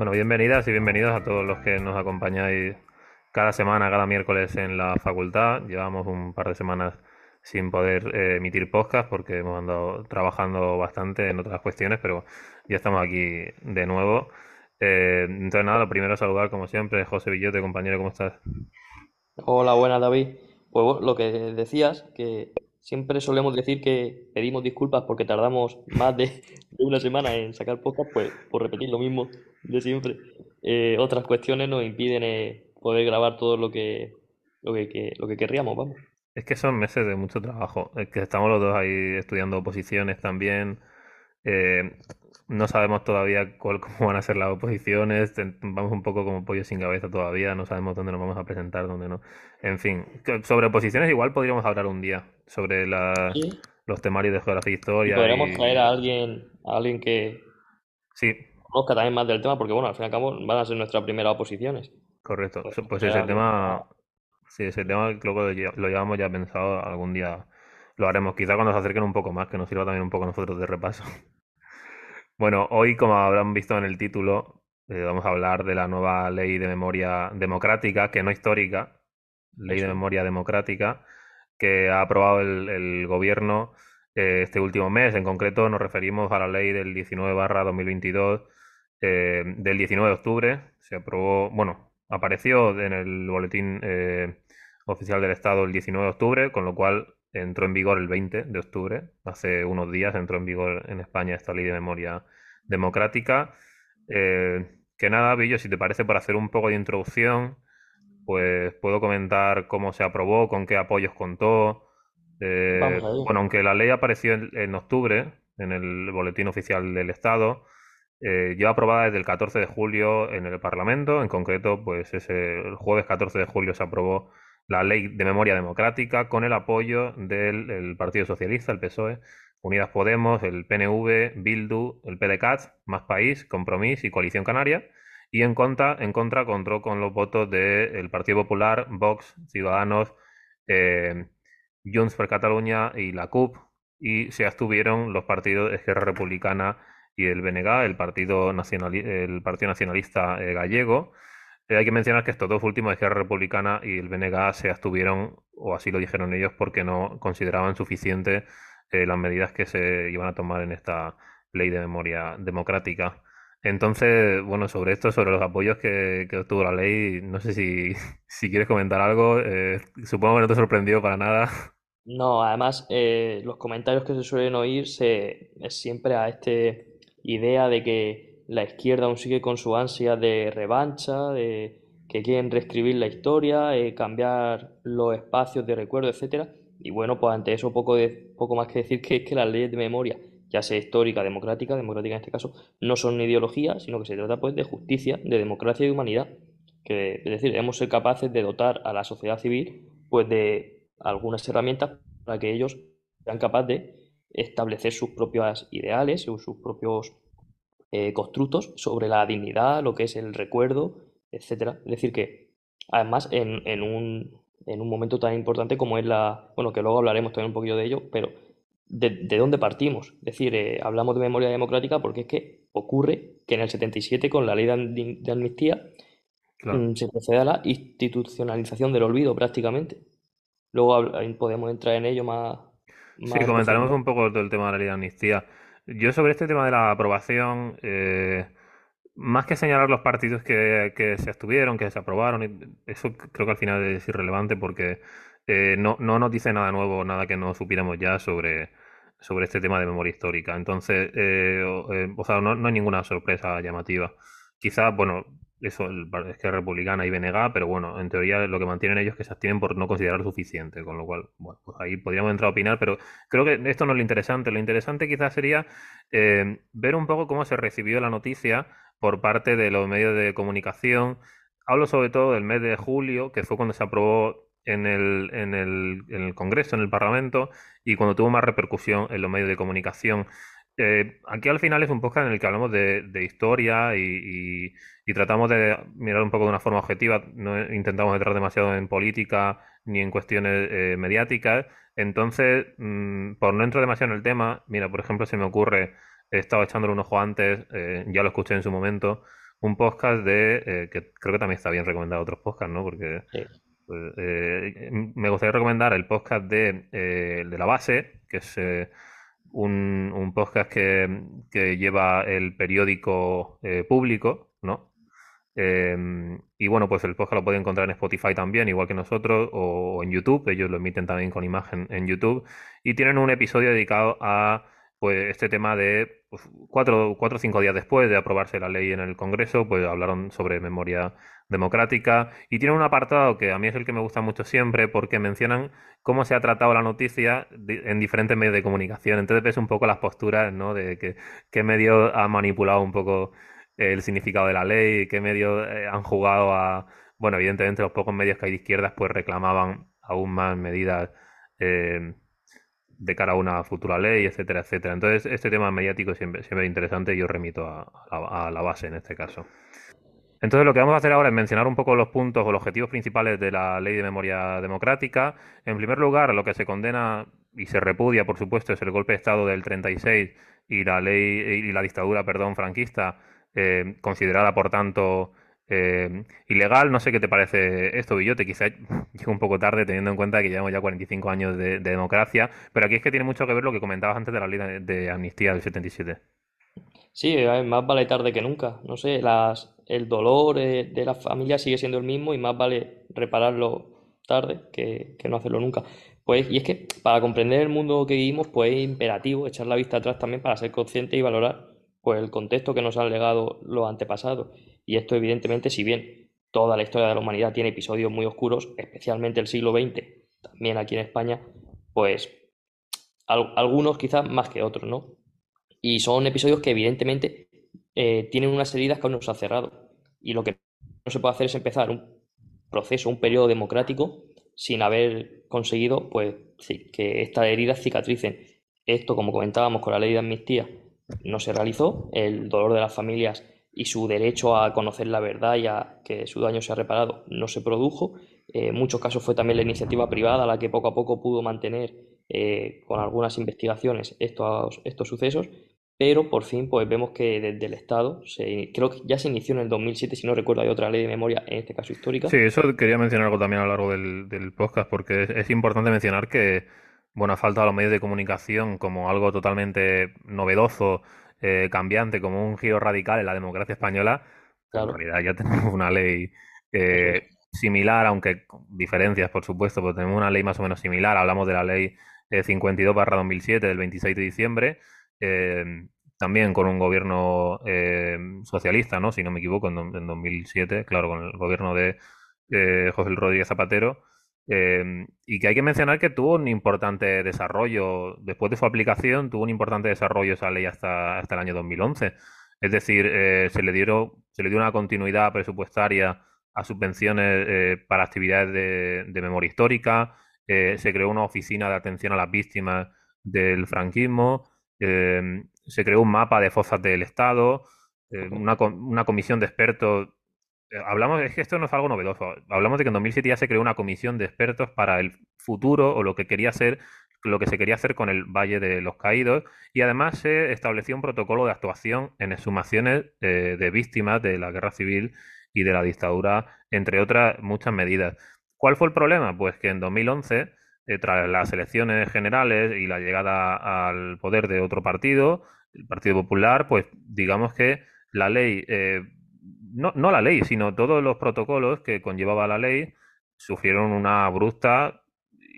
Bueno, bienvenidas y bienvenidos a todos los que nos acompañáis cada semana, cada miércoles en la facultad. Llevamos un par de semanas sin poder eh, emitir podcast porque hemos andado trabajando bastante en otras cuestiones, pero ya estamos aquí de nuevo. Eh, entonces, nada, lo primero saludar, como siempre, José Villote, compañero, ¿cómo estás? Hola, buenas David. Pues lo que decías, que siempre solemos decir que pedimos disculpas porque tardamos más de, una semana en sacar podcast, pues por repetir lo mismo de siempre. Eh, otras cuestiones nos impiden eh, poder grabar todo lo que, lo que, lo que querríamos, vamos. Es que son meses de mucho trabajo. Es que estamos los dos ahí estudiando oposiciones también. Eh, no sabemos todavía cuál, cómo van a ser las oposiciones. Vamos un poco como pollo sin cabeza todavía. No sabemos dónde nos vamos a presentar, dónde no. En fin, sobre oposiciones igual podríamos hablar un día. Sobre la, los temarios de geografía e historia. podríamos traer a alguien, a alguien que sí. conozca también más del tema, porque bueno, al fin y al cabo van a ser nuestras primeras oposiciones. Correcto. Pues, pues ese tema, sí, ese tema creo que lo llevamos ya pensado algún día. Lo haremos, quizá cuando se acerquen un poco más, que nos sirva también un poco nosotros de repaso. Bueno, hoy, como habrán visto en el título, eh, vamos a hablar de la nueva ley de memoria democrática, que no histórica, ley de memoria democrática, que ha aprobado el, gobierno eh, este último mes. En concreto, nos referimos a la ley del 19-2022 eh, del 19 de octubre. Se aprobó, bueno, apareció en el boletín oficial del Estado el 19 de octubre, con lo cual entró en vigor el 20 de octubre, hace unos días entró en vigor en España esta ley de memoria democrática. Eh, que nada, Villo, si te parece, para hacer un poco de introducción, pues puedo comentar cómo se aprobó, con qué apoyos contó. Eh, bueno, aunque la ley apareció en, octubre en el Boletín Oficial del Estado, eh, ya aprobada desde el 14 de julio en el Parlamento, en concreto, pues ese, el jueves 14 de julio se aprobó la ley de memoria democrática con el apoyo del Partido Socialista, el PSOE, Unidas Podemos, el PNV, Bildu, el PDCAT, Más País, Compromís y Coalición Canaria. Y en contra, en contra contó con los votos del Partido Popular, Vox, Ciudadanos, eh, Junts per Cataluña y la CUP. Y se abstuvieron los partidos Esquerra Republicana y el BNG, el Partido, el Partido Nacionalista eh, Gallego. Eh, hay que mencionar que estos dos últimos, Esquerra Republicana y el BNG, se abstuvieron, o así lo dijeron ellos, porque no consideraban suficiente eh, las medidas que se iban a tomar en esta ley de memoria democrática. Entonces, bueno, sobre esto, sobre los apoyos que, obtuvo la ley, no sé si, si quieres comentar algo. Eh, supongo que no te sorprendió para nada. No, además, los comentarios que se suelen oír se, es siempre a esta idea de que la izquierda aún sigue con su ansia de revancha, de que quieren reescribir la historia, eh, cambiar los espacios de recuerdo, etcétera. Y bueno, pues ante eso poco, de, poco más que decir que es que las leyes de memoria, ya sea histórica, democrática, democrática en este caso, no son ideología, sino que se trata pues de justicia, de democracia y de humanidad. Que, es decir, debemos ser capaces de dotar a la sociedad civil pues de algunas herramientas para que ellos sean capaces de establecer sus propios ideales, sus propios eh, constructos sobre la dignidad, lo que es el recuerdo, etcétera. Es decir, que además en, en, un, en un momento tan importante como es la. Bueno, que luego hablaremos también un poquillo de ello, pero ¿de, de dónde partimos? Es decir, eh, hablamos de memoria democrática porque es que ocurre que en el 77, con la ley de, amnistía, mm, se procede a la institucionalización del olvido prácticamente. Luego podemos entrar en ello más. más sí, comentaremos un poco del tema de la ley de amnistía. Yo sobre este tema de la aprobación, eh, más que señalar los partidos que, se estuvieron, que se aprobaron, eso creo que al final es irrelevante porque eh, no, no nos dice nada nuevo, nada que no supiéramos ya sobre, sobre este tema de memoria histórica. Entonces, eh, o, sea, no, no hay ninguna sorpresa llamativa. Quizás, bueno, eso es que republicana y BNG, pero bueno, en teoría lo que mantienen ellos es que se abstienen por no considerar suficiente, con lo cual, bueno, pues ahí podríamos entrar a opinar, pero creo que esto no es lo interesante. Lo interesante quizás sería eh, ver un poco cómo se recibió la noticia por parte de los medios de comunicación. Hablo sobre todo del mes de julio, que fue cuando se aprobó en el, en el, en el Congreso, en el Parlamento, y cuando tuvo más repercusión en los medios de comunicación. Eh, aquí al final es un podcast en el que hablamos de, historia y, tratamos de mirar un poco de una forma objetiva. No intentamos entrar demasiado en política ni en cuestiones eh, mediáticas. Entonces, mm, por no entrar demasiado en el tema, mira, por ejemplo, se me ocurre, he estado echándole un ojo antes, eh, ya lo escuché en su momento, un podcast de, que creo que también está bien recomendado otros podcasts, ¿no? Porque pues, me gustaría recomendar el podcast de, de La Base, que es un, podcast que, lleva el periódico público, ¿no? y bueno, pues el podcast lo pueden encontrar en Spotify también, igual que nosotros, o en YouTube. Ellos lo emiten también con imagen en YouTube. Y tienen un episodio dedicado a pues este tema de cuatro, cuatro o cinco días después de aprobarse la ley en el Congreso, pues hablaron sobre memoria democrática y tienen un apartado que a mí es el que me gusta mucho siempre porque mencionan cómo se ha tratado la noticia en diferentes medios de comunicación. Entonces ves un poco las posturas, ¿no? De qué medio ha manipulado un poco el significado de la ley, qué medios eh, han jugado a... Bueno, evidentemente los pocos medios que hay de izquierdas pues reclamaban aún más medidas eh, de cara a una futura ley, etcétera, etcétera. Entonces, este tema mediático siempre, siempre es interesante y yo remito a, la base en este caso. Entonces, lo que vamos a hacer ahora es mencionar un poco los puntos o los objetivos principales de la ley de memoria democrática. En primer lugar, lo que se condena y se repudia, por supuesto, es el golpe de Estado del 36 y la ley y la dictadura, perdón, franquista, eh, considerada, por tanto, eh, ilegal. No sé qué te parece esto, Villote. Quizá llego un poco tarde teniendo en cuenta que llevamos ya 45 años de, democracia, pero aquí es que tiene mucho que ver lo que comentabas antes de la ley de, amnistía del 77. Sí, más vale tarde que nunca. No sé, las, el dolor eh, de la familia sigue siendo el mismo y más vale repararlo tarde que, que no hacerlo nunca. Pues, y es que para comprender el mundo que vivimos, pues es imperativo echar la vista atrás también para ser consciente y valorar pues, el contexto que nos han legado los antepasados. Y esto evidentemente, si bien toda la historia de la humanidad tiene episodios muy oscuros, especialmente el siglo XX, también aquí en España, pues algunos quizás más que otros, ¿no? Y son episodios que evidentemente eh, tienen unas heridas que aún no se ha cerrado. Y lo que no se puede hacer es empezar un proceso, un periodo democrático sin haber conseguido pues que estas heridas cicatricen. Esto, como comentábamos con la ley de amnistía, no se realizó. El dolor de las familias y su derecho a conocer la verdad y a que su daño sea reparado no se produjo. Eh, en muchos casos fue también la iniciativa privada la que poco a poco pudo mantener eh, con algunas investigaciones estos, estos sucesos, pero por fin pues vemos que desde el Estado, se, creo que ya se inició en el 2007, si no recuerdo, hay otra ley de memoria, en este caso histórica. Sí, eso quería mencionar algo también a lo largo del, podcast, porque es, importante mencionar que, bueno, ha faltado a los medios de comunicación como algo totalmente novedoso eh, cambiante, como un giro radical en la democracia española, en realidad ya tenemos una ley eh, similar, aunque con diferencias, por supuesto, pero tenemos una ley más o menos similar. Hablamos de la ley 52-2007 eh, del 26 de diciembre, también con un gobierno socialista, ¿no? si no me equivoco, en, en, 2007, claro, con el gobierno de José Rodríguez Zapatero. Em, y que hay que mencionar que tuvo un importante desarrollo, después de su aplicación, tuvo un importante desarrollo esa ley hasta, hasta el año 2011. Es decir, eh, se, le dieron, se le dio una continuidad presupuestaria a subvenciones eh, para actividades de, memoria histórica, eh, se creó una oficina de atención a las víctimas del franquismo, em, se creó un mapa de fosas del Estado, una, una comisión de expertos hablamos, es que esto no es algo novedoso. Hablamos de que en 2007 ya se creó una comisión de expertos para el futuro o lo que quería hacer, lo que se quería hacer con el Valle de los Caídos y además se estableció un protocolo de actuación en exhumaciones eh, de víctimas de la guerra civil y de la dictadura, entre otras muchas medidas. ¿Cuál fue el problema? Pues que en 2011, eh, tras las elecciones generales y la llegada al poder de otro partido, el Partido Popular, pues digamos que la ley no, no la ley, sino todos los protocolos que conllevaba la ley sufrieron una abrupta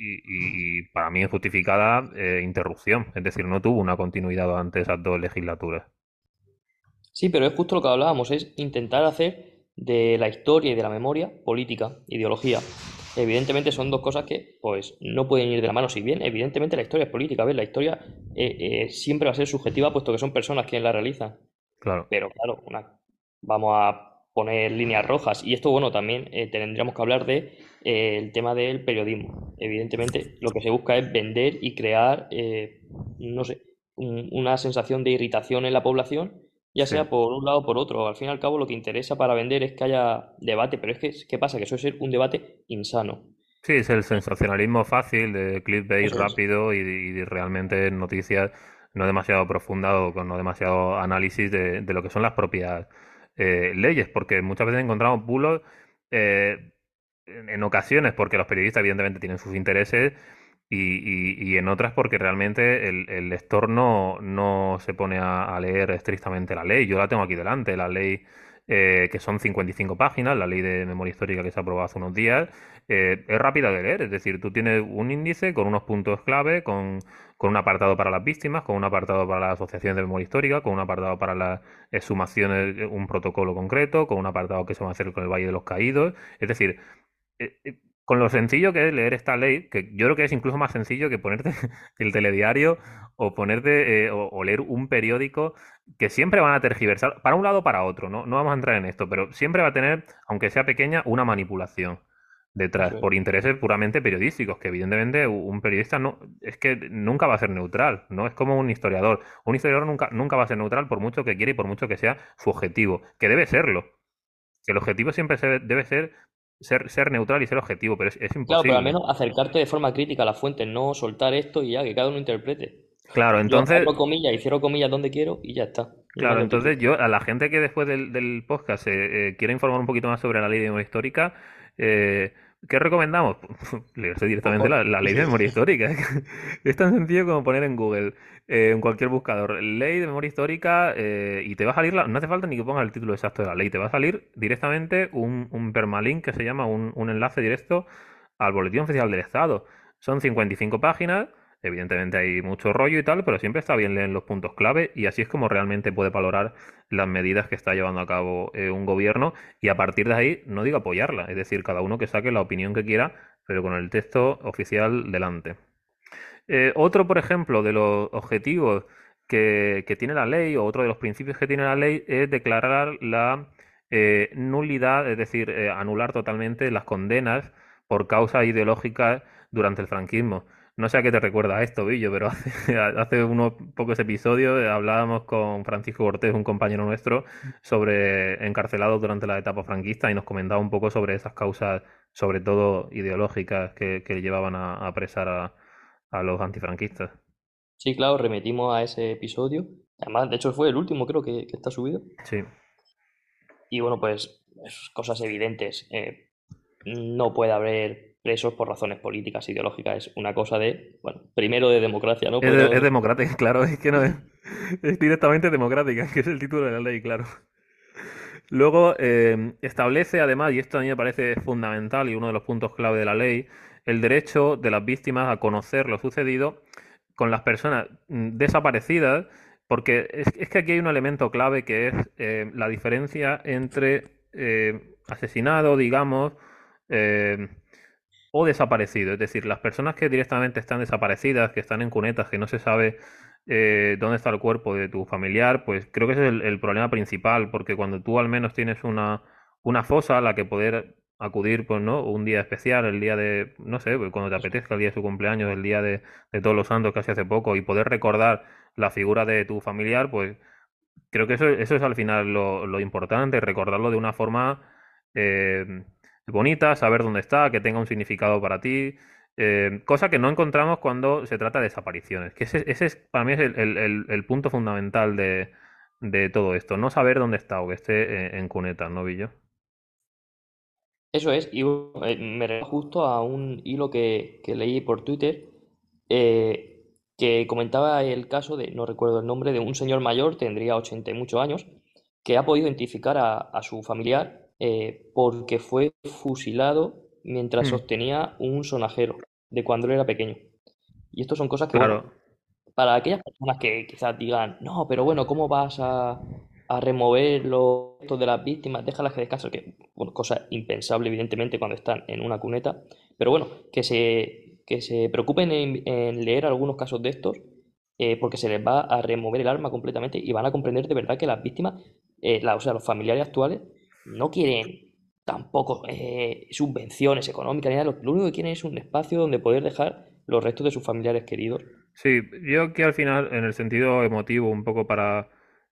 y, para mí injustificada eh, interrupción. Es decir, no tuvo una continuidad durante esas dos legislaturas. Sí, pero es justo lo que hablábamos, es intentar hacer de la historia y de la memoria política, ideología. Evidentemente son dos cosas que pues no pueden ir de la mano. Si bien, evidentemente la historia es política, ¿ves? La historia eh, eh, siempre va a ser subjetiva puesto que son personas quienes la realizan. Claro. Pero claro, una vamos a poner líneas rojas. Y esto, bueno, también eh, tendríamos que hablar de eh, el tema del periodismo. Evidentemente, lo que se busca es vender y crear, eh, no sé, una sensación de irritación en la población, ya sea por un lado o por otro. Al fin y al cabo, lo que interesa para vender es que haya debate, pero es que, ¿qué pasa? Que eso es un debate insano. Sí, es el sensacionalismo fácil, de clickbait rápido y, y realmente noticias no demasiado profundado, con no demasiado análisis de, de lo que son las propias eh, leyes, porque muchas veces encontramos bulos eh, en, ocasiones porque los periodistas evidentemente tienen sus intereses y, en otras porque realmente el, el lector no, no se pone a, a leer estrictamente la ley. Yo la tengo aquí delante, la ley eh, que son 55 páginas, la ley de memoria histórica que se aprobó hace unos días, eh, es rápida de leer, es decir, tú tienes un índice con unos puntos clave, con, con un apartado para las víctimas, con un apartado para las asociaciones de memoria histórica, con un apartado para las exhumaciones, eh, un protocolo concreto, con un apartado que se va a hacer con el Valle de los Caídos, es decir, con lo sencillo que es leer esta ley, que yo creo que es incluso más sencillo que ponerte el telediario o ponerte eh, o, o leer un periódico que siempre van a tergiversar para un lado o para otro, ¿no? No vamos a entrar en esto, pero siempre va a tener, aunque sea pequeña, una manipulación detrás por intereses puramente periodísticos, que evidentemente un periodista no es que nunca va a ser neutral, ¿no? Es como un historiador. Un historiador nunca, nunca va a ser neutral por mucho que quiera y por mucho que sea su objetivo, que debe serlo. Que el objetivo siempre se- debe ser ser, ser neutral y ser objetivo, pero es, es Claro, pero al imposible. menos acercarte de forma crítica a la fuente, no soltar esto y ya, que cada uno interprete. Claro, Yo entonces, abro comillas y cierro comillas donde quiero y ya está. Y claro, entonces yo a la gente que después del, del podcast eh, eh, quiere informar un poquito más sobre la ley de memoria histórica, eh, ¿qué recomendamos? Leerse directamente la, la ley de memoria histórica. Es tan sencillo como poner en Google, eh, en cualquier buscador, ley de memoria histórica eh, y te va a salir, la- no hace falta ni que pongas el título exacto de la ley, te va a salir directamente un, un permalink que se llama un, un enlace directo al Boletín Oficial del Estado. Son 55 páginas, evidentemente hay mucho rollo y tal, pero siempre está bien leer los puntos clave y así es como realmente puede valorar las medidas que está llevando a cabo eh, un gobierno y a partir de ahí, no digo apoyarla, es decir, cada uno que saque la opinión que quiera, pero con el texto oficial delante. Eh, otro, por ejemplo, de los objetivos que, tiene la ley, o otro de los principios que tiene la ley, es declarar la eh, nulidad, es decir, anular totalmente las condenas por causas ideológicas durante el franquismo. No sé a qué te recuerda esto, Billo, pero hace, hace unos pocos episodios hablábamos con Francisco Cortés, un compañero nuestro, sobre encarcelados durante la etapa franquista y nos comentaba un poco sobre esas causas, sobre todo ideológicas, que, que llevaban a, a apresar a, a los antifranquistas. Sí, claro, remitimos a ese episodio. Además, de hecho, fue el último, creo que, que está subido. Sí, Y bueno, pues es cosas evidentes. Eh, no puede haber presos por razones políticas, ideológicas. Es una cosa de, bueno, primero de democracia, ¿no? es, es democrática, claro, es que no es, es directamente democrática, que es el título de la ley, claro. Luego eh, establece además, y esto a mí me parece fundamental y uno de los puntos clave de la ley, el derecho de las víctimas a conocer lo sucedido con las personas mm, desaparecidas, porque es, es que aquí hay un elemento clave que es eh, la diferencia entre eh, asesinado, digamos, eh, o desaparecido. Es decir, las personas que directamente están desaparecidas, que están en cunetas, que no se sabe eh, dónde está el cuerpo de tu familiar, pues creo que ese es el, el problema principal, porque cuando tú al menos tienes una, una fosa a la que poder acudir, pues, ¿no? Un día especial, el día de, no sé, pues, cuando te apetezca, el día de su cumpleaños, el día de, de Todos los Santos, casi hace poco, y poder recordar la figura de tu familiar, pues creo que eso, eso es al final lo, lo importante, recordarlo de una forma eh, bonita, saber dónde está, que tenga un significado para ti, eh, cosa que no encontramos cuando se trata de desapariciones, que ese, es, para mí el, punto fundamental de, todo esto, no saber dónde está o que esté eh, en cunetas, ¿no, Villo? Eso es, y eh, me refiero justo a un hilo que, leí por Twitter que comentaba el caso de, no recuerdo el nombre, de un señor mayor, tendría 80 y muchos años, que ha podido identificar a su familiar eh, porque fue fusilado mientras Mm. sostenía un sonajero de cuando él era pequeño. Y esto son cosas que, bueno, para aquellas personas que quizás digan, no, pero bueno, ¿cómo vas a, a remover los restos de las víctimas? Déjalas que descansen, que, bueno, cosa impensable, evidentemente, cuando están en una cuneta. Pero bueno, que se, que se preocupen en, en leer algunos casos de estos, eh, porque se les va a remover el alma completamente y van a comprender de verdad que las víctimas, eh, la- o sea, los familiares actuales, no quieren tampoco eh, subvenciones económicas ni nada, lo, único que quieren es un espacio donde poder dejar los restos de sus familiares queridos. sí, yo que al final, en el sentido emotivo, un poco para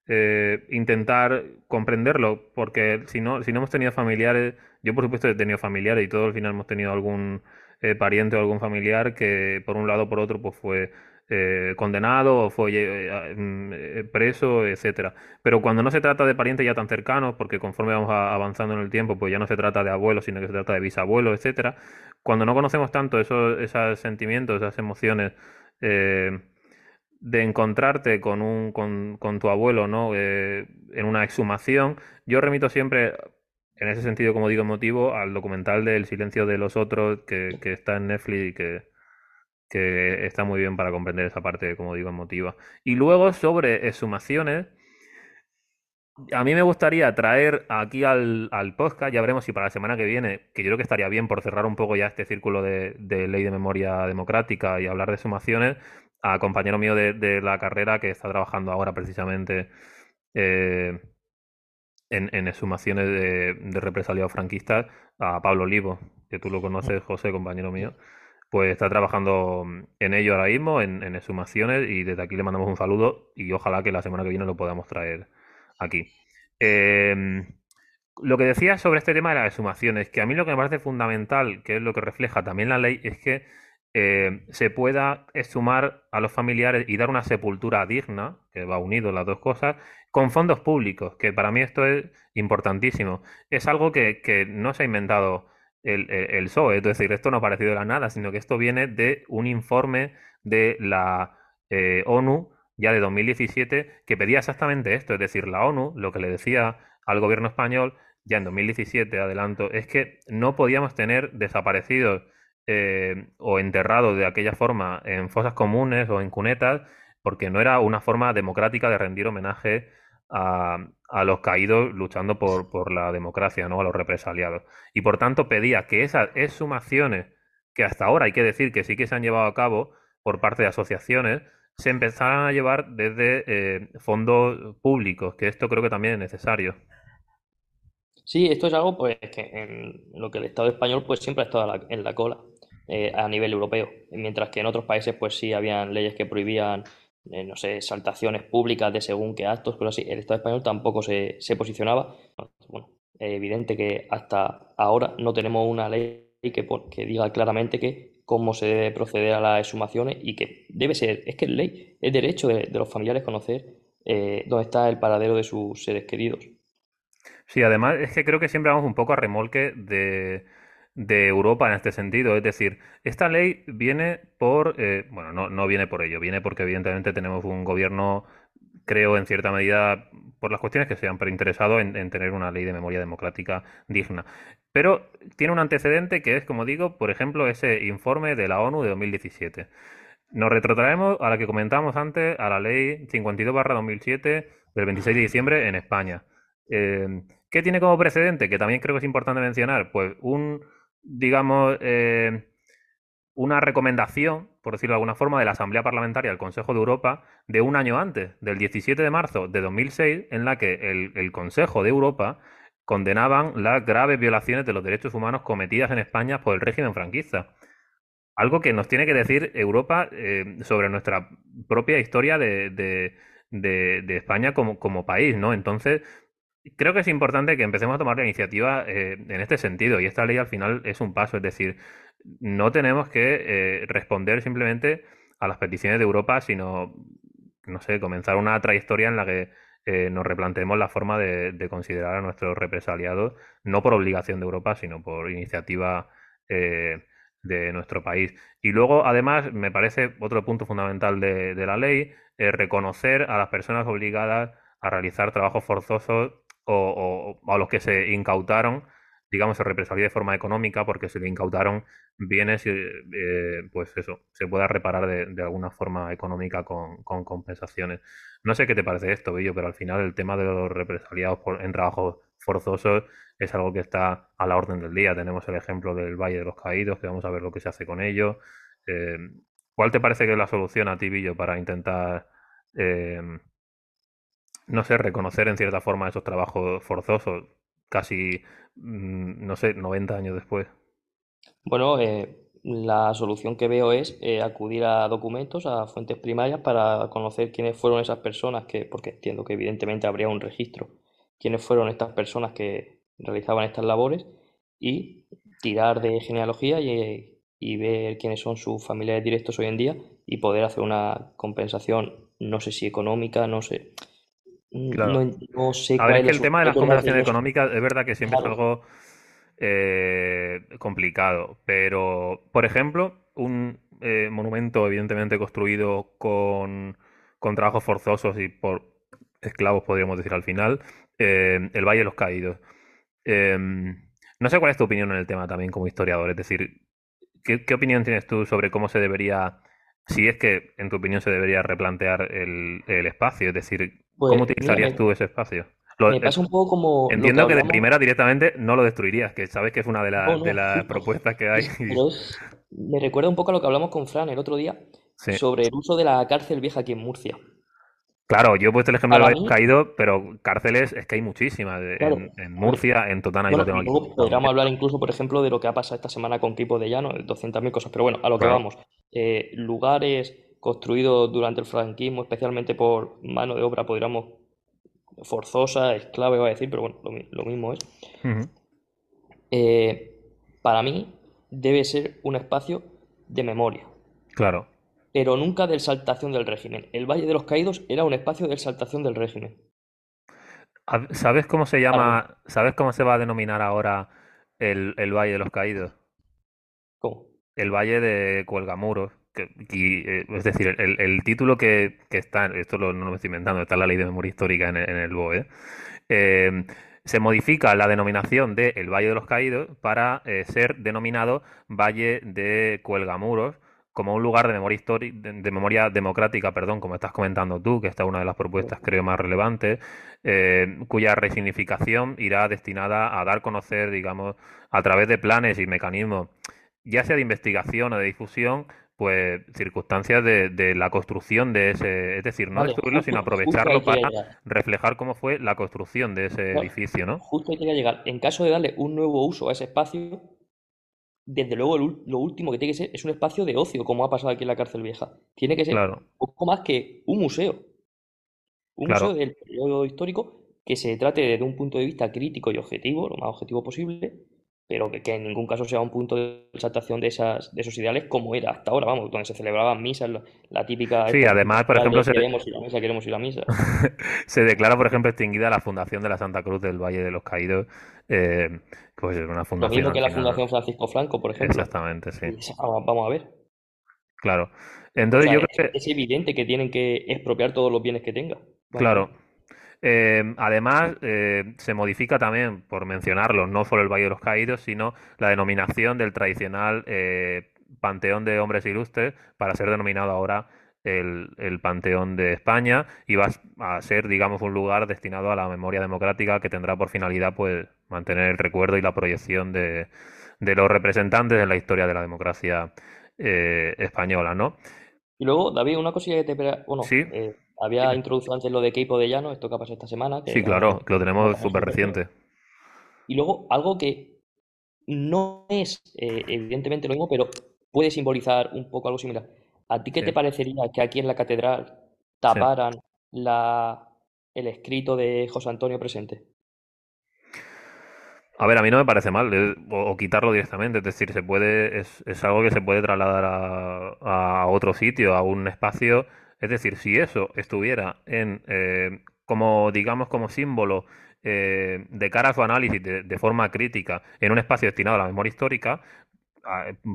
eh, intentar comprenderlo, porque si no, si no hemos tenido familiares, yo por supuesto he tenido familiares y todos al final hemos tenido algún eh, pariente o algún familiar que por un lado o por otro pues fue eh, condenado o fue eh, eh, preso, etcétera. Pero cuando no se trata de parientes ya tan cercanos, porque conforme vamos avanzando en el tiempo, pues ya no se trata de abuelos, sino que se trata de bisabuelos, etcétera. Cuando no conocemos tanto esos, esos sentimientos, esas emociones de encontrarte con un con, con tu abuelo, ¿no? en una exhumación, yo remito siempre en ese sentido, como digo, motivo al documental del silencio de los otros que, que está en Netflix y que, que está muy bien para comprender esa parte, como digo, emotiva. Y luego sobre exhumaciones, a mí me gustaría traer aquí al, al, podcast, ya veremos si para la semana que viene, que yo creo que estaría bien por cerrar un poco ya este círculo de, ley de memoria democrática y hablar de exhumaciones, a compañero mío de, la carrera que está trabajando ahora precisamente eh, en, en, exhumaciones de, de represaliados franquistas, a Pablo Olivo, que tú lo conoces, José, compañero mío pues está trabajando en ello ahora mismo, en, en, exhumaciones, y desde aquí le mandamos un saludo y ojalá que la semana que viene lo podamos traer aquí. Em, lo que decía sobre este tema de las exhumaciones, que a mí lo que me parece fundamental, que es lo que refleja también la ley, es que eh, se pueda exhumar a los familiares y dar una sepultura digna, que va unido las dos cosas, con fondos públicos, que para mí esto es importantísimo. Es algo que, que no se ha inventado el, el, PSOE. Es decir, esto no ha aparecido de la nada, sino que esto viene de un informe de la eh, ONU ya de 2017 que pedía exactamente esto. Es decir, la ONU lo que le decía al gobierno español ya en 2017, adelanto, es que no podíamos tener desaparecidos eh, o enterrados de aquella forma en fosas comunes o en cunetas porque no era una forma democrática de rendir homenaje a, a los caídos luchando por, por, la democracia, ¿no? A los represaliados. Y por tanto pedía que esas exhumaciones, que hasta ahora hay que decir que sí que se han llevado a cabo por parte de asociaciones, se empezaran a llevar desde eh, fondos públicos, que esto creo que también es necesario. Sí, esto es algo pues que en lo que el Estado español pues siempre ha estado en la cola eh, a nivel europeo, mientras que en otros países pues sí habían leyes que prohibían eh, no sé, saltaciones públicas de según qué actos, pero así. El Estado español tampoco se, se posicionaba. Bueno, es evidente que hasta ahora no tenemos una ley que, que diga claramente que cómo se debe proceder a las exhumaciones y que debe ser, es que es ley, es derecho de, los familiares conocer eh, dónde está el paradero de sus seres queridos. Sí, además es que creo que siempre vamos un poco a remolque de, de Europa en este sentido. Es decir, esta ley viene por, eh, bueno, no, no viene por ello, viene porque evidentemente tenemos un gobierno, creo en cierta medida, por las cuestiones que sean, pero interesado en, en tener una ley de memoria democrática digna. Pero tiene un antecedente que es, como digo, por ejemplo, ese informe de la ONU de 2017. Nos retrotraemos a la que comentamos antes, a la ley 52-2007 del 26 de diciembre en España. Eh, ¿Qué tiene como precedente? Que también creo que es importante mencionar. Pues un, digamos, eh, una recomendación, por decirlo de alguna forma, de la Asamblea Parlamentaria del Consejo de Europa de un año antes, del 17 de marzo de 2006, en la que el, Consejo de Europa condenaban las graves violaciones de los derechos humanos cometidas en España por el régimen franquista. Algo que nos tiene que decir Europa eh, sobre nuestra propia historia de, España como, país, ¿no? Entonces, Creo que es importante que empecemos a tomar la iniciativa eh, en este sentido y esta ley al final es un paso, es decir, no tenemos que eh, responder simplemente a las peticiones de Europa, sino, no sé, comenzar una trayectoria en la que eh, nos replanteemos la forma de, de, considerar a nuestros represaliados, no por obligación de Europa, sino por iniciativa de nuestro país. Y luego, además, me parece otro punto fundamental de, de la ley, reconocer a las personas obligadas a realizar trabajos forzosos o, a los que se incautaron, digamos, se represalia de forma económica porque se le incautaron bienes, eh, pues eso, se pueda reparar de, alguna forma económica con, compensaciones. No sé qué te parece esto, Billo, pero al final el tema de los represaliados por, en trabajos forzosos es algo que está a la orden del día. Tenemos el ejemplo del Valle de los Caídos, que vamos a ver lo que se hace con ello. Eh, ¿Cuál te parece que es la solución a ti, Billo, para intentar eh, no sé, reconocer en cierta forma esos trabajos forzosos, casi, mm, no sé, 90 años después. Bueno, eh, la solución que veo es eh, acudir a documentos, a fuentes primarias para conocer quiénes fueron esas personas que, porque entiendo que evidentemente habría un registro, quiénes fueron estas personas que realizaban estas labores y tirar de genealogía y, y ver quiénes son sus familiares directos hoy en día y poder hacer una compensación, no sé si económica, no sé. Claro. No, sé a ver, es que el tema de las compensaciones económicas es verdad que siempre es algo eh, complicado, pero, por ejemplo, un eh, monumento evidentemente construido con, con trabajos forzosos y por esclavos, podríamos decir al final, eh, el Valle de los Caídos. Em, no sé cuál es tu opinión en el tema también como historiador, es decir, ¿qué, opinión tienes tú sobre cómo se debería, si es que en tu opinión se debería replantear el, espacio? Es decir, ¿cómo pues, utilizarías tú ese espacio? me pasa un poco como. Entiendo que, de primera directamente no lo destruirías, que sabes que es una de, de las propuestas que hay. me recuerda un poco a lo que hablamos con Fran el otro día sobre el uso de la cárcel vieja aquí en Murcia. Claro, yo he puesto el ejemplo de haber caído, pero cárceles es que hay muchísimas. En, Murcia, en Totana, y lo tengo aquí. Podríamos hablar incluso, por ejemplo, de lo que ha pasado esta semana con Tipo de Llano, 200.000 cosas. Pero bueno, a lo que vamos. Eh, lugares construidos durante el franquismo, especialmente por mano de obra, podríamos forzosa, esclava, iba a decir, pero bueno, lo, mismo es. Eh, para mí, debe ser un espacio de memoria. Claro pero nunca de exaltación del régimen. El Valle de los Caídos era un espacio de exaltación del régimen. ¿Sabes cómo se llama, sabes cómo se va a denominar ahora el, Valle de los Caídos? ¿Cómo? El Valle de Cuelgamuros. Que, eh, es decir, el, título que, está, esto no lo estoy inventando, está en la ley de memoria histórica en el, BOE, eh, se modifica la denominación de el Valle de los Caídos para eh, ser denominado Valle de Cuelgamuros como un lugar de memoria histórica, de, memoria democrática, perdón, como estás comentando tú, que esta es una de las propuestas creo más relevantes, eh, cuya resignificación irá destinada a dar a conocer, digamos, a través de planes y mecanismos, ya sea de investigación o de difusión, pues circunstancias de, la construcción de ese, es decir, no destruirlo, sino aprovecharlo para reflejar cómo fue la construcción de ese edificio, ¿no? Justo hay que llegar. En caso de darle un nuevo uso a ese espacio, desde luego lo último que tiene que ser es un espacio de ocio, como ha pasado aquí en la cárcel vieja. Tiene que ser un poco más que un museo. Un museo del periodo histórico que se trate desde un punto de vista crítico y objetivo, lo más objetivo posible, pero que, en ningún caso sea un punto de exaltación de, esas, de esos ideales como era hasta ahora, vamos, donde se celebraban misas, la, típica... Sí, además, por ejemplo... Se queremos ir a misa, queremos ir a misa. se declara, por ejemplo, extinguida la Fundación de la Santa Cruz del Valle de los Caídos, eh, pues es una fundación... Lo mismo que la Fundación Francisco Franco, por ejemplo. Exactamente, sí. Vamos a ver. Claro. Entonces yo creo que... Es evidente que tienen que expropiar todos los bienes que tenga. Claro. Eh, además, eh, se modifica también, por mencionarlo, no solo el Valle de los Caídos, sino la denominación del tradicional eh, Panteón de Hombres Ilustres para ser denominado ahora el, Panteón de España y va a ser, digamos, un lugar destinado a la memoria democrática que tendrá por finalidad pues mantener el recuerdo y la proyección de, de los representantes de la historia de la democracia española, ¿no? Y luego, David, una cosilla que te... Bueno, ¿Sí? Había introducido antes lo de Keipo de Llano, esto que ha pasado esta semana. sí, claro, que lo tenemos súper reciente. Y luego algo que no es eh, evidentemente lo mismo, pero puede simbolizar un poco algo similar. ¿A ti qué te parecería que aquí en la catedral taparan la, el escrito de José Antonio presente? A ver, a mí no me parece mal, o, quitarlo directamente, es decir, se puede, es, es algo que se puede trasladar a, a, otro sitio, a un espacio es decir, si eso estuviera en, eh, como, digamos, como símbolo eh, de cara a su análisis de, forma crítica en un espacio destinado a la memoria histórica,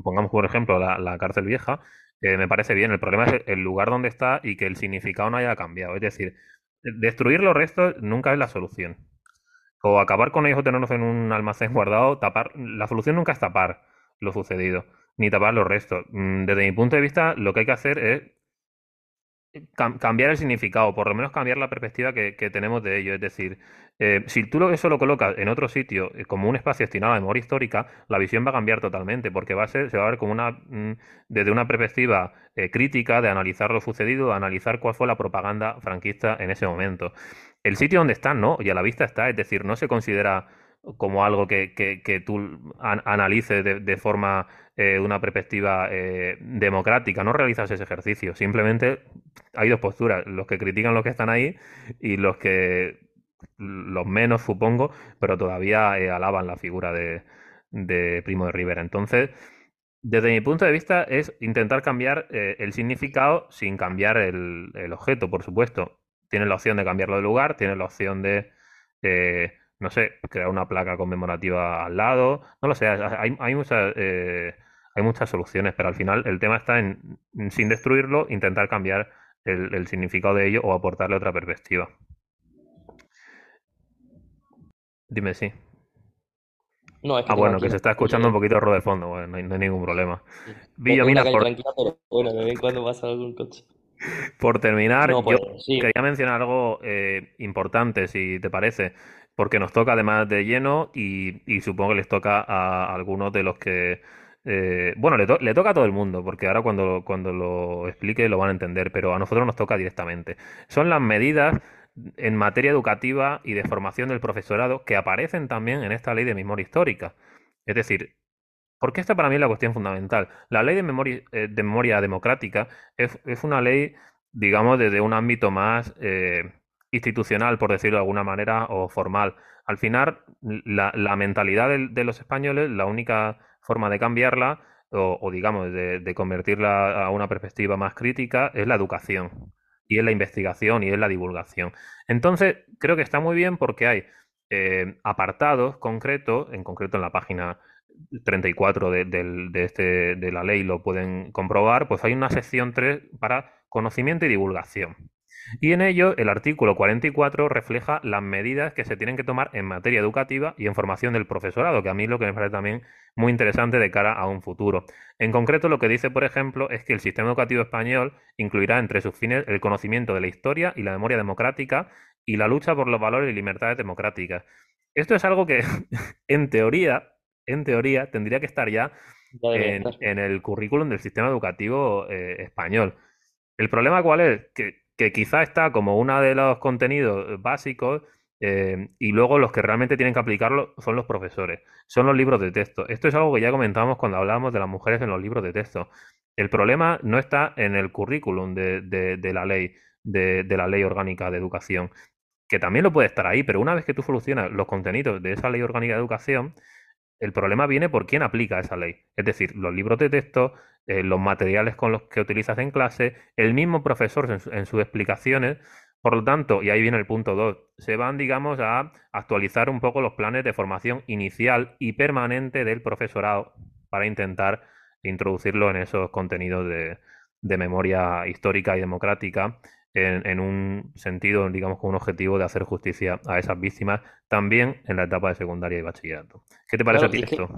pongamos por ejemplo la, cárcel vieja, eh, me parece bien. El problema es el lugar donde está y que el significado no haya cambiado. Es decir, destruir los restos nunca es la solución. O acabar con ellos o tenerlos en un almacén guardado, tapar. La solución nunca es tapar lo sucedido, ni tapar los restos. Mm, desde mi punto de vista, lo que hay que hacer es cambiar el significado, por lo menos cambiar la perspectiva que, tenemos de ello. Es decir, eh, si tú eso lo colocas en otro sitio eh, como un espacio destinado a memoria histórica, la visión va a cambiar totalmente, porque va a ser, se va a ver como una, mm, desde una perspectiva eh, crítica de analizar lo sucedido, de analizar cuál fue la propaganda franquista en ese momento. El sitio donde están, ¿no? Y a la vista está, es decir, no se considera como algo que, que, tú analices de, forma, eh, una perspectiva eh, democrática, no realizas ese ejercicio, simplemente hay dos posturas, los que critican los que están ahí y los que, los menos supongo, pero todavía eh, alaban la figura de, de Primo de Rivera. Entonces, Desde mi punto de vista es intentar cambiar el significado sin cambiar el, el objeto, por supuesto. Tienes la opción de cambiarlo de lugar, tienes la opción de, no sé, crear una placa conmemorativa al lado, no lo sé, hay, hay muchas, eh, hay muchas soluciones, pero al final el tema está en, sin destruirlo, intentar cambiar el, el significado de ello o aportarle otra perspectiva. Dime sí. No, es que Ah, bueno, que se está escuchando un poquito ruido de fondo, bueno, no hay, no hay ningún problema. Por, pero bueno, de vez en cuando pasa algún coche. por terminar, No, yo pues sí, quería mencionar algo eh, importante, si te parece, porque nos toca además de lleno y, supongo que les toca a algunos de los que... eh, bueno, le, to- le toca a todo el mundo, porque ahora cuando, cuando lo explique lo van a entender, pero a nosotros nos toca directamente. Son las medidas en materia educativa y de formación del profesorado que aparecen también en esta ley de memoria histórica. Es decir, porque esta para mí es la cuestión fundamental. La ley de memoria, eh, memoria democrática es, es una ley, digamos, desde un ámbito más eh, institucional, por decirlo de alguna manera, o formal. Al final, la, mentalidad de, los españoles, la única forma de cambiarla, o, digamos, de, convertirla a una perspectiva más crítica, es la educación, y es la investigación, y es la divulgación. Entonces, creo que está muy bien porque hay eh, apartados concretos, en concreto en la página 34 de, de este, de la ley lo pueden comprobar, pues hay una sección 3 para conocimiento y divulgación. Y en ello, el artículo 44 refleja las medidas que se tienen que tomar en materia educativa y en formación del profesorado, que a mí lo que me parece también muy interesante de cara a un futuro. En concreto, lo que dice, por ejemplo, es que el sistema educativo español incluirá entre sus fines el conocimiento de la historia y la memoria democrática y la lucha por los valores y libertades democráticas. Esto es algo que, en teoría, en teoría, tendría que estar ya en el currículum del sistema educativo eh, español. El problema cuál es? Que, que quizá está como uno de los contenidos básicos eh, y luego los que realmente tienen que aplicarlo son los profesores, son los libros de texto. Esto es algo que ya comentábamos cuando hablábamos de las mujeres en los libros de texto. El problema no está en el currículum de, de- la ley, de la ley orgánica de educación, que también lo puede estar ahí, pero una vez que tú solucionas los contenidos de esa ley orgánica de educación, el problema viene por quién aplica esa ley. Es decir, los libros de texto, eh, los materiales con los que utilizas en clase, el mismo profesor en, su- en sus explicaciones. Por lo tanto, y ahí viene el punto 2, se van, digamos, a actualizar un poco los planes de formación inicial y permanente del profesorado para intentar introducirlo en esos contenidos de, de memoria histórica y democrática en, en un sentido, digamos, con un objetivo de hacer justicia a esas víctimas también en la etapa de secundaria y bachillerato. ¿Qué te parece a ti que esto?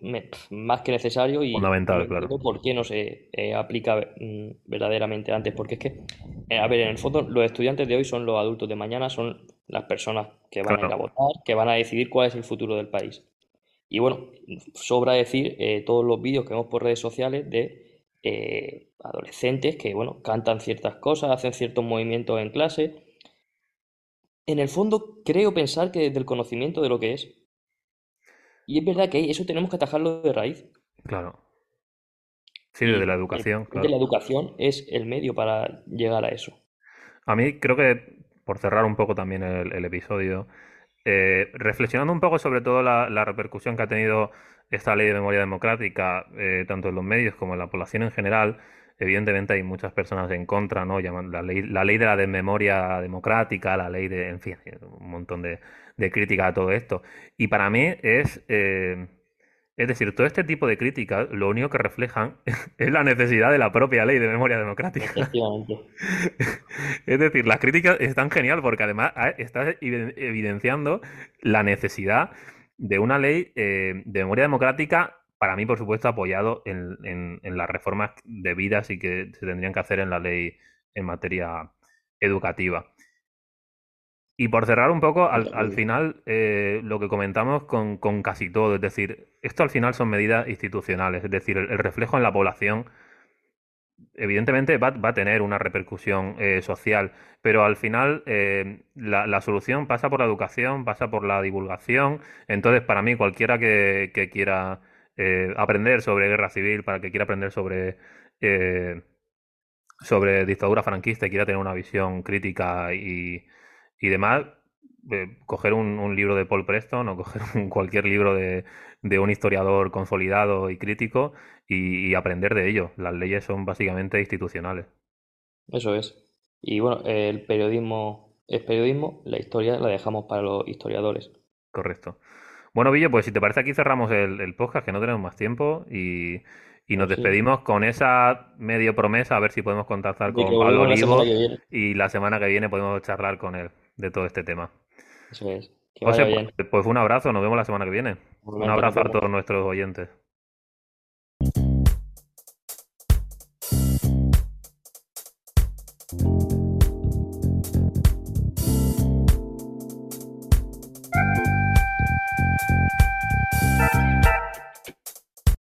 Me- más que necesario y Fundamental, claro. por qué no se eh, aplica mm, verdaderamente antes, porque es que, eh, a ver, en el fondo los estudiantes de hoy son los adultos de mañana, son las personas que van a ir a votar, que van a decidir cuál es el futuro del país. Y bueno, sobra decir eh, todos los vídeos que vemos por redes sociales de adolescentes que, bueno, cantan ciertas cosas, hacen ciertos movimientos en clase. En el fondo, creo pensar que desde el conocimiento de lo que es, y es verdad que eso tenemos que atajarlo de raíz. claro. Sí, desde la educación, papel de la claro. educación es el medio para llegar a eso. A mí creo que, por cerrar un poco también el, el episodio, eh, reflexionando un poco sobre todo la, la repercusión que ha tenido esta ley de memoria democrática, eh, tanto en los medios como en la población en general, evidentemente hay muchas personas en contra, ¿no? La ley, la ley de la desmemoria democrática, la ley de, en fin, un montón de, de críticas a todo esto. Y para mí es, eh, es decir, todo este tipo de críticas lo único que reflejan es la necesidad de la propia ley de memoria democrática. Efectivamente. Es decir, las críticas están genial porque además estás evi- evidenciando la necesidad de una ley eh, de memoria democrática, para mí, por supuesto, apoyado en, en- en las reformas debidas y que se tendrían que hacer en la ley en materia educativa. Y por cerrar un poco, al, al final, eh, lo que comentamos con, con casi todo, es decir, esto al final son medidas institucionales, es decir, el, el reflejo en la población evidentemente va, va a tener una repercusión eh, social, pero al final eh, la, la solución pasa por la educación, pasa por la divulgación. Entonces, para mí, cualquiera que, que quiera eh, aprender sobre guerra civil, para que quiera aprender sobre, eh, sobre dictadura franquista y quiera tener una visión crítica y, y demás, eh, coger un, libro de Paul Preston o coger cualquier libro de, un historiador consolidado y crítico y, aprender de ello. Las leyes son básicamente institucionales. Eso es. Y bueno, el periodismo es periodismo, la historia la dejamos para los historiadores. Correcto. Bueno, Villo, pues si te parece aquí cerramos el, podcast, que no tenemos más tiempo y, nos despedimos con esa medio promesa, a ver si podemos contactar con Pablo Olivo y la semana que viene podemos charlar con él de todo este tema. Eso es. Pues, pues, un abrazo, nos vemos la semana que viene. Un abrazo a todos nuestros oyentes.